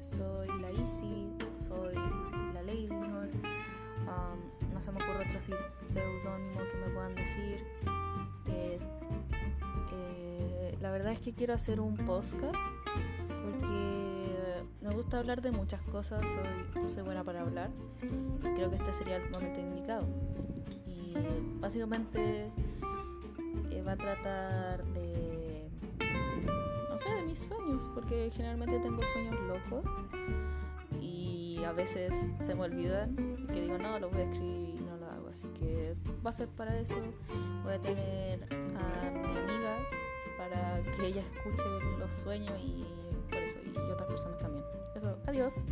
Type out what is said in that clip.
Soy la Isi, soy la Leylinor. Um, no se me ocurre otro seudónimo que me puedan decir. Eh, eh, la verdad es que quiero hacer un podcast porque me gusta hablar de muchas cosas, soy, soy buena para hablar creo que este sería el momento indicado. Y básicamente eh, va a tratar de mis sueños, porque generalmente tengo sueños locos y a veces se me olvidan y que digo, no, lo voy a escribir y no lo hago. Así que va a ser para eso. Voy a tener a mi amiga para que ella escuche los sueños y por eso, y otras personas también. Eso, adiós.